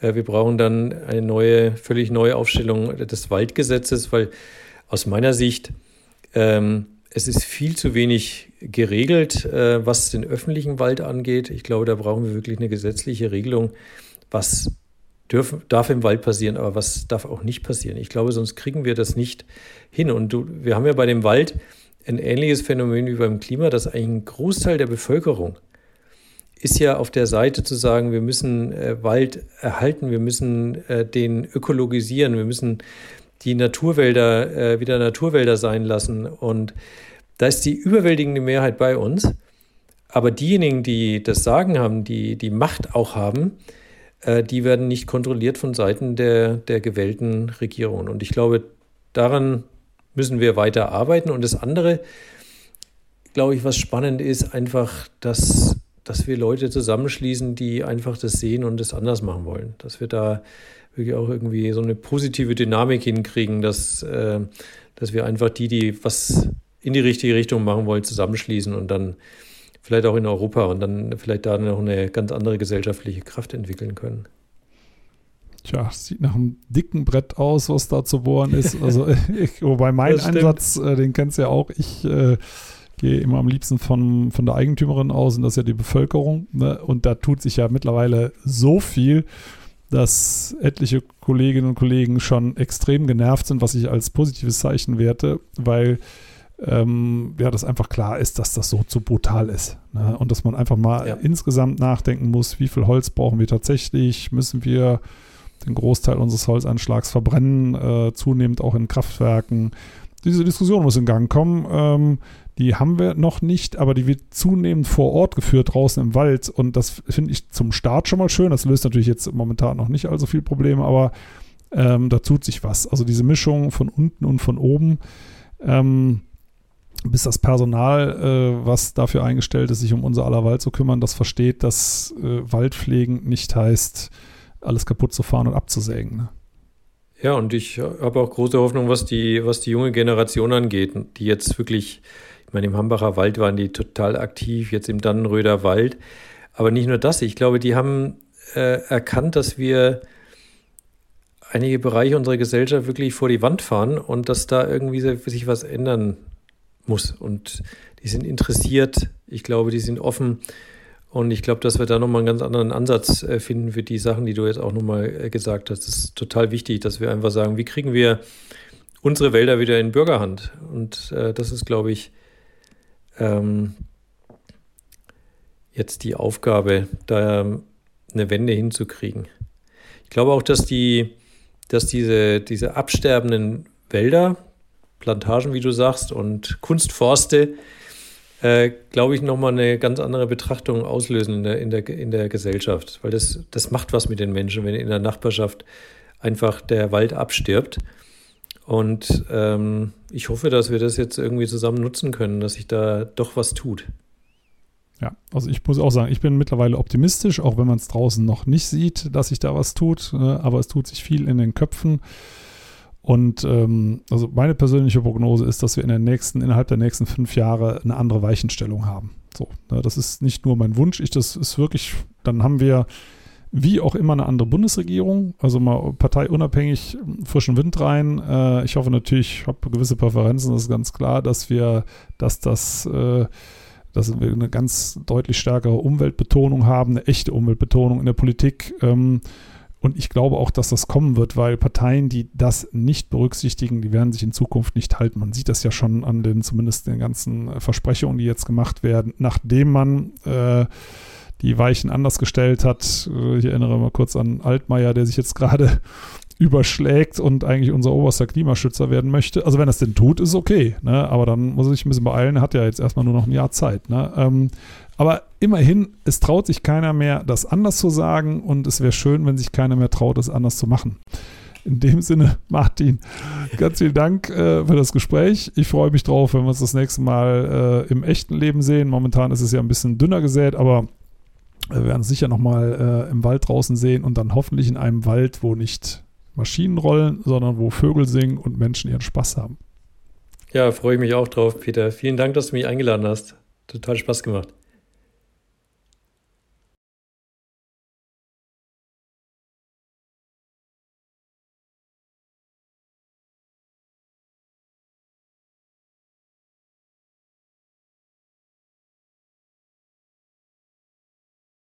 S2: Äh, wir brauchen dann eine neue, völlig neue Aufstellung des Waldgesetzes, weil aus meiner Sicht ähm, es ist viel zu wenig geregelt, äh, was den öffentlichen Wald angeht. Ich glaube, da brauchen wir wirklich eine gesetzliche Regelung, was dürfen, darf im Wald passieren, aber was darf auch nicht passieren? Ich glaube, sonst kriegen wir das nicht hin. Und du, wir haben ja bei dem Wald ein ähnliches Phänomen wie beim Klima, dass eigentlich ein Großteil der Bevölkerung ist ja auf der Seite zu sagen, wir müssen äh, Wald erhalten, wir müssen äh, den ökologisieren, wir müssen die Naturwälder äh, wieder Naturwälder sein lassen. Und da ist die überwältigende Mehrheit bei uns. Aber diejenigen, die das Sagen haben, die die Macht auch haben, die werden nicht kontrolliert von Seiten der, der gewählten Regierungen. Und ich glaube, daran müssen wir weiter arbeiten. Und das andere, glaube ich, was spannend ist, einfach, dass, dass wir Leute zusammenschließen, die einfach das sehen und das anders machen wollen. Dass wir da wirklich auch irgendwie so eine positive Dynamik hinkriegen, dass, äh, dass wir einfach die, die was in die richtige Richtung machen wollen, zusammenschließen und dann vielleicht auch in Europa und dann vielleicht da noch eine ganz andere gesellschaftliche Kraft entwickeln können.
S1: Tja, sieht nach einem dicken Brett aus, was da zu bohren ist. Also, [LAUGHS] ich, wobei mein Einsatz, äh, den kennst du ja auch, ich äh, gehe immer am liebsten von, von der Eigentümerin aus und das ist ja die Bevölkerung. Ne? Und da tut sich ja mittlerweile so viel, dass etliche Kolleginnen und Kollegen schon extrem genervt sind, was ich als positives Zeichen werte, weil ähm, ja, das einfach klar ist, dass das so zu brutal ist. Ne? Und dass man einfach mal ja. insgesamt nachdenken muss, wie viel Holz brauchen wir tatsächlich? Müssen wir den Großteil unseres Holzeinschlags verbrennen, äh, zunehmend auch in Kraftwerken? Diese Diskussion muss in Gang kommen. Ähm, die haben wir noch nicht, aber die wird zunehmend vor Ort geführt, draußen im Wald. Und das finde ich zum Start schon mal schön. Das löst natürlich jetzt momentan noch nicht allzu viel Probleme, aber ähm, da tut sich was. Also diese Mischung von unten und von oben. Ähm, bis das Personal, äh, was dafür eingestellt ist, sich um unser aller Wald zu kümmern, das versteht, dass äh, Waldpflegen nicht heißt, alles kaputt zu fahren und abzusägen. Ne?
S2: Ja, und ich habe auch große Hoffnung, was die, was die junge Generation angeht, die jetzt wirklich, ich meine, im Hambacher Wald waren die total aktiv, jetzt im Dannenröder Wald. Aber nicht nur das, ich glaube, die haben äh, erkannt, dass wir einige Bereiche unserer Gesellschaft wirklich vor die Wand fahren und dass da irgendwie sich was ändern muss. Und die sind interessiert, ich glaube, die sind offen. Und ich glaube, dass wir da nochmal einen ganz anderen Ansatz äh, finden für die Sachen, die du jetzt auch nochmal äh, gesagt hast. Das ist total wichtig, dass wir einfach sagen, wie kriegen wir unsere Wälder wieder in Bürgerhand? Und äh, das ist, glaube ich, ähm, jetzt die Aufgabe, da eine Wende hinzukriegen. Ich glaube auch, dass die, dass diese, diese absterbenden Wälder, Plantagen, wie du sagst, und Kunstforste, äh, glaube ich, nochmal eine ganz andere Betrachtung auslösen in der, in der, in der Gesellschaft. Weil das, das macht was mit den Menschen, wenn in der Nachbarschaft einfach der Wald abstirbt. Und ähm, ich hoffe, dass wir das jetzt irgendwie zusammen nutzen können, dass sich da doch was tut.
S1: Ja, also ich muss auch sagen, ich bin mittlerweile optimistisch, auch wenn man es draußen noch nicht sieht, dass sich da was tut. Ne? Aber es tut sich viel in den Köpfen. Und ähm, also meine persönliche Prognose ist, dass wir in der nächsten, innerhalb der nächsten fünf Jahre eine andere Weichenstellung haben. So, ne, das ist nicht nur mein Wunsch, ich, das ist wirklich, dann haben wir wie auch immer eine andere Bundesregierung, also mal parteiunabhängig frischen Wind rein. Äh, ich hoffe natürlich, ich habe gewisse Präferenzen, das ist ganz klar, dass wir, dass das äh, dass wir eine ganz deutlich stärkere Umweltbetonung haben, eine echte Umweltbetonung in der Politik. Ähm, und ich glaube auch, dass das kommen wird, weil Parteien, die das nicht berücksichtigen, die werden sich in Zukunft nicht halten. Man sieht das ja schon an den zumindest den ganzen Versprechungen, die jetzt gemacht werden, nachdem man äh, die Weichen anders gestellt hat. Äh, ich erinnere mal kurz an Altmaier, der sich jetzt gerade [LAUGHS] überschlägt und eigentlich unser oberster Klimaschützer werden möchte. Also wenn es denn tut, ist okay. Ne? Aber dann muss er sich ein bisschen beeilen. Er hat ja jetzt erstmal nur noch ein Jahr Zeit. Ne? Ähm, aber immerhin, es traut sich keiner mehr, das anders zu sagen und es wäre schön, wenn sich keiner mehr traut, es anders zu machen. In dem Sinne, [LAUGHS] Martin, ganz vielen Dank äh, für das Gespräch. Ich freue mich drauf, wenn wir uns das nächste Mal äh, im echten Leben sehen. Momentan ist es ja ein bisschen dünner gesät, aber wir werden es sicher nochmal äh, im Wald draußen sehen und dann hoffentlich in einem Wald, wo nicht Maschinen rollen, sondern wo Vögel singen und Menschen ihren Spaß haben.
S2: Ja, freue ich mich auch drauf, Peter. Vielen Dank, dass du mich eingeladen hast. Total Spaß gemacht.